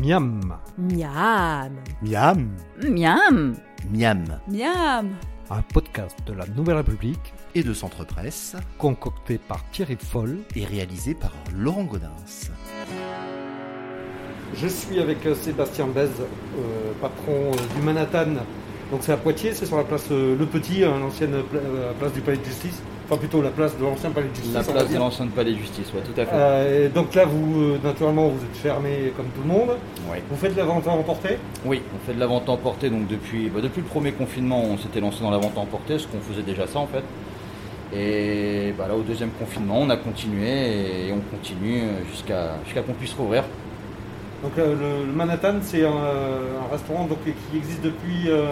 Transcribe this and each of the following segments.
Miam, Miam. Miam. Miam Miam. Miam un podcast de la Nouvelle République Et de Centre Presse concocté par Thierry Foll. et réalisé par Laurent Godin. Je suis avec euh, Sébastien Bez, euh, patron euh, du Manhattan. Donc c'est à Poitiers, c'est sur la place euh, Le Petit, hein, l'ancienne pla- euh, place du Palais de Justice. Enfin plutôt la place de l'ancien Palais de Justice. La place de l'ancien palais de justice, ouais, tout à fait. Euh, donc là, vous, naturellement, vous êtes fermé comme tout le monde. Oui. Vous faites la vente à emporter? Oui, on fait de la vente emportée, donc depuis, bah, depuis le premier confinement, on s'était lancé dans la vente emportée, parce qu'on faisait déjà ça en fait. Et bah, là, au deuxième confinement, on a continué et on continue jusqu'à jusqu'à qu'on puisse rouvrir. Donc euh, le, le Manhattan, c'est un, un restaurant donc, qui existe depuis. euh,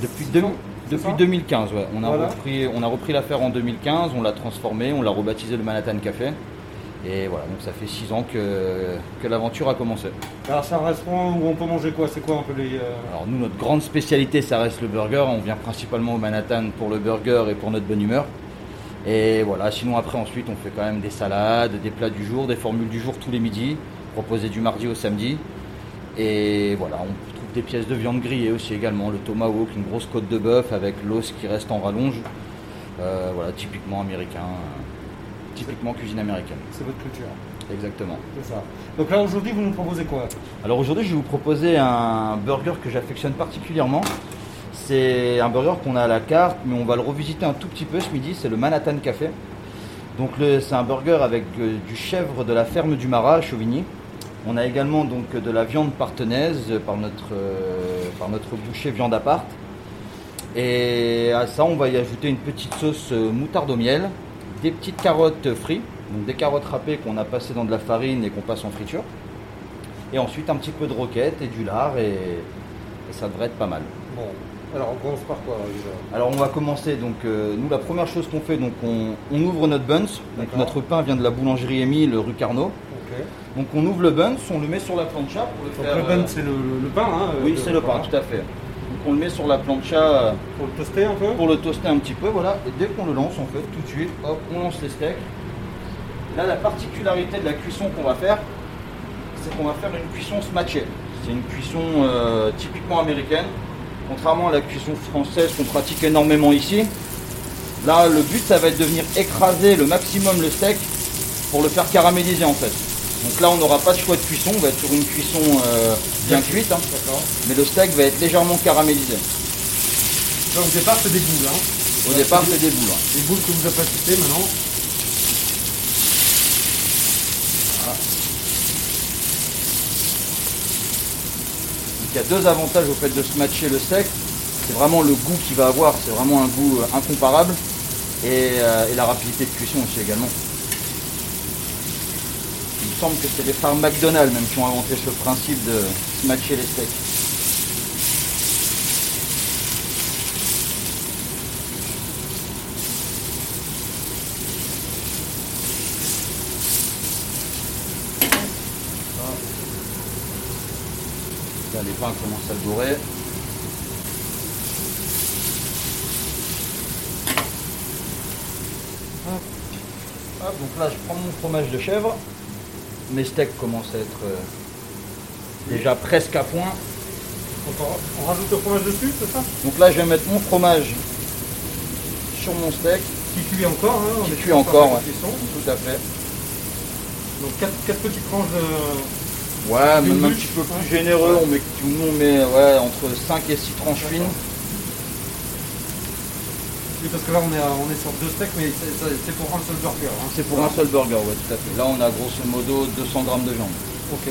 Depuis, six deux- ans, c'est depuis ça 2015, ouais. on, a Voilà. repris, on a repris l'affaire en 2015, on l'a transformé, on l'a rebaptisé le Manhattan Café. Et voilà, donc ça fait six ans que, que l'aventure a commencé. Alors c'est un restaurant où on peut manger quoi? C'est quoi un peu les. euh, Alors nous, notre grande spécialité, ça reste le burger. On vient principalement au Manhattan pour le burger et pour notre bonne humeur. Et voilà, sinon après, ensuite, on fait quand même des salades, des plats du jour, des formules du jour tous les midis, proposées du mardi au samedi. Et voilà, on trouve des pièces de viande grillée aussi également, le tomahawk, une grosse côte de bœuf avec l'os qui reste en rallonge. Euh, voilà, typiquement américain, euh, typiquement cuisine américaine. C'est votre culture, Exactement. c'est ça. Donc là aujourd'hui, vous nous proposez quoi? Alors aujourd'hui, je vais vous proposer un burger que j'affectionne particulièrement. C'est un burger qu'on a à la carte, mais on va le revisiter un tout petit peu ce midi. C'est le Manhattan Café. Donc c'est un burger avec euh, du chèvre de la ferme du Marat à Chauvigny. On a également donc de la viande partenaise par notre, euh, par notre boucher viande à part. Et à ça, on va y ajouter une petite sauce euh, moutarde au miel, des petites carottes frites, donc des carottes râpées qu'on a passées dans de la farine et qu'on passe en friture. Et ensuite un petit peu de roquette et du lard et, et ça devrait être pas mal. Bon, alors on commence par quoi déjà Alors on va commencer donc euh, nous la première chose qu'on fait donc on, on ouvre notre buns. Donc notre pain vient de la boulangerie Émile rue Carnot. Donc on ouvre le buns, on le met sur la plancha pour le Donc faire. le bun, c'est le, pain, hein Oui c'est le pain tout à fait. Donc on le met sur la plancha euh, Pour le toaster un peu? pour le toaster un petit peu voilà. Et dès qu'on le lance en fait tout de suite hop on lance les steaks. Là la particularité de la cuisson qu'on va faire c'est qu'on va faire une cuisson smatchée. C'est une cuisson euh, typiquement américaine. Contrairement à la cuisson française qu'on pratique énormément ici, là le but ça va être de venir écraser le maximum le steak pour le faire caraméliser en fait. Donc là on n'aura pas de choix de cuisson, on va être sur une cuisson euh, bien cuite, hein. Mais le steak va être légèrement caramélisé. Donc au départ, c'est des boules. Hein. Au départ c'est des boules. hein. Les boules que vous avez citées maintenant. Donc, il y a deux avantages au fait de se matcher le steak. C'est vraiment le goût qu'il va avoir, c'est vraiment un goût euh, incomparable. Et, euh, et la rapidité de cuisson aussi également. Il me semble que c'est les frères McDonald's même qui ont inventé ce principe de matcher les steaks. Là, les pains commencent à dorer. Donc là, je prends mon fromage de chèvre. Mes steaks commencent à être euh, déjà presque à point. Donc, on, on rajoute le fromage dessus, c'est ça? Donc là, je vais mettre mon fromage sur mon steak. Qui cuit encore. Hein, on Qui cuit encore, ouais. Tout à fait. Donc 4, petites tranches de. Ouais, même un petit peu plus généreux. On met, nous, on met ouais, entre 5 et 6 tranches fines. Oui, parce que là, on est, à- on est sur deux steaks, mais c'est pour un seul burger. Hein. C'est pour un seul burger, ouais, tout à fait. Là, on a grosso modo 200 grammes de viande. Ok.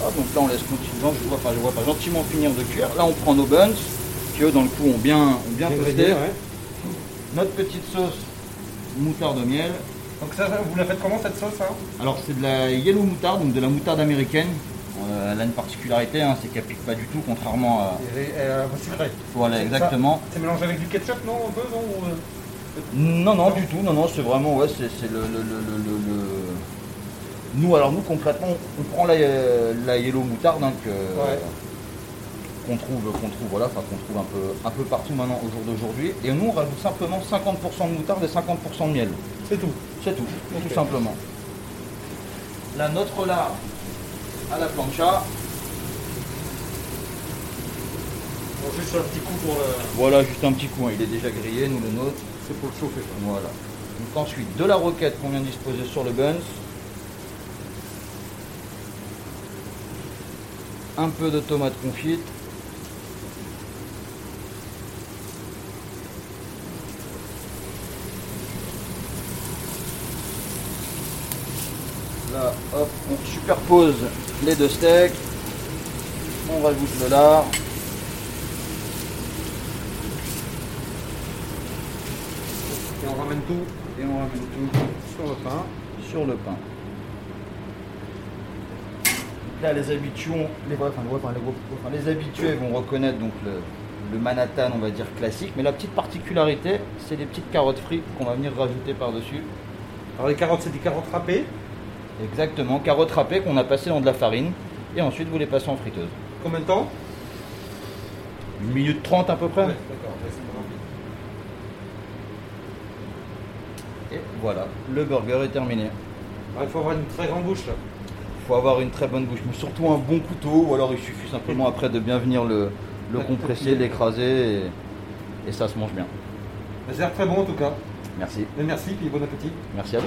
Ah, donc là on laisse continuer, je vois, enfin, je vois pas gentiment finir de cuire. Là on prend nos buns, qui eux dans le coup ont bien, ont bien ouais. Notre petite sauce moutarde au miel. Donc ça, vous la faites comment cette sauce hein? Alors c'est de la yellow moutarde, donc de la moutarde américaine. Euh, elle a une particularité, hein, c'est qu'elle pique pas du tout, contrairement à... Elle est- elle est sucrée. Voilà, C'est exactement. C'est mélangé avec du ketchup, non Un peu, non ou, euh, Non, non, du tout, non, non, c'est vraiment, ouais, c'est c'est le, le, le, le, Nous, alors nous, concrètement, on prend la, la yellow moutarde hein, que- Ouais. qu'on trouve, qu'on trouve, voilà, enfin qu'on trouve un peu, un peu partout maintenant au jour d'aujourd'hui, et nous, on rajoute simplement 50% de moutarde et 50% de miel. C'est tout. C'est tout, tout simplement. Là, notre lard, à la plancha. Bon, juste un petit coup pour le. Voilà, juste un petit coup, hein. il est déjà grillé, nous le nôtre. C'est pour le chauffer. Voilà. Donc ensuite, de la roquette qu'on vient de disposer sur le buns. Un peu de tomate confite. Là, on superpose les deux steaks. On rajoute le lard. Et on ramène tout Et on ramène tout sur le pain. sur le pain. Là, les habitués, les habitués vont reconnaître donc le, le Manhattan, on va dire classique. Mais la petite particularité, c'est les petites carottes frites qu'on va venir rajouter par-dessus. Alors les carottes, c'est des carottes râpées. Exactement, carottes râpées qu'on a passées dans de la farine. Et ensuite, vous les passez en friteuse. Combien de temps? Une minute trente à peu près. Ouais, D'accord, ouais, c'est pas rapide. Et voilà, le burger est terminé. Il faut avoir une très grande bouche là. Il faut avoir une très bonne bouche, mais surtout un bon couteau, ou alors il suffit simplement après de bien venir le, le compresser, l'écraser, et, et ça se mange bien. Ça a l'air très bon en tout cas. Merci, Mais merci, puis bon appétit. merci à vous.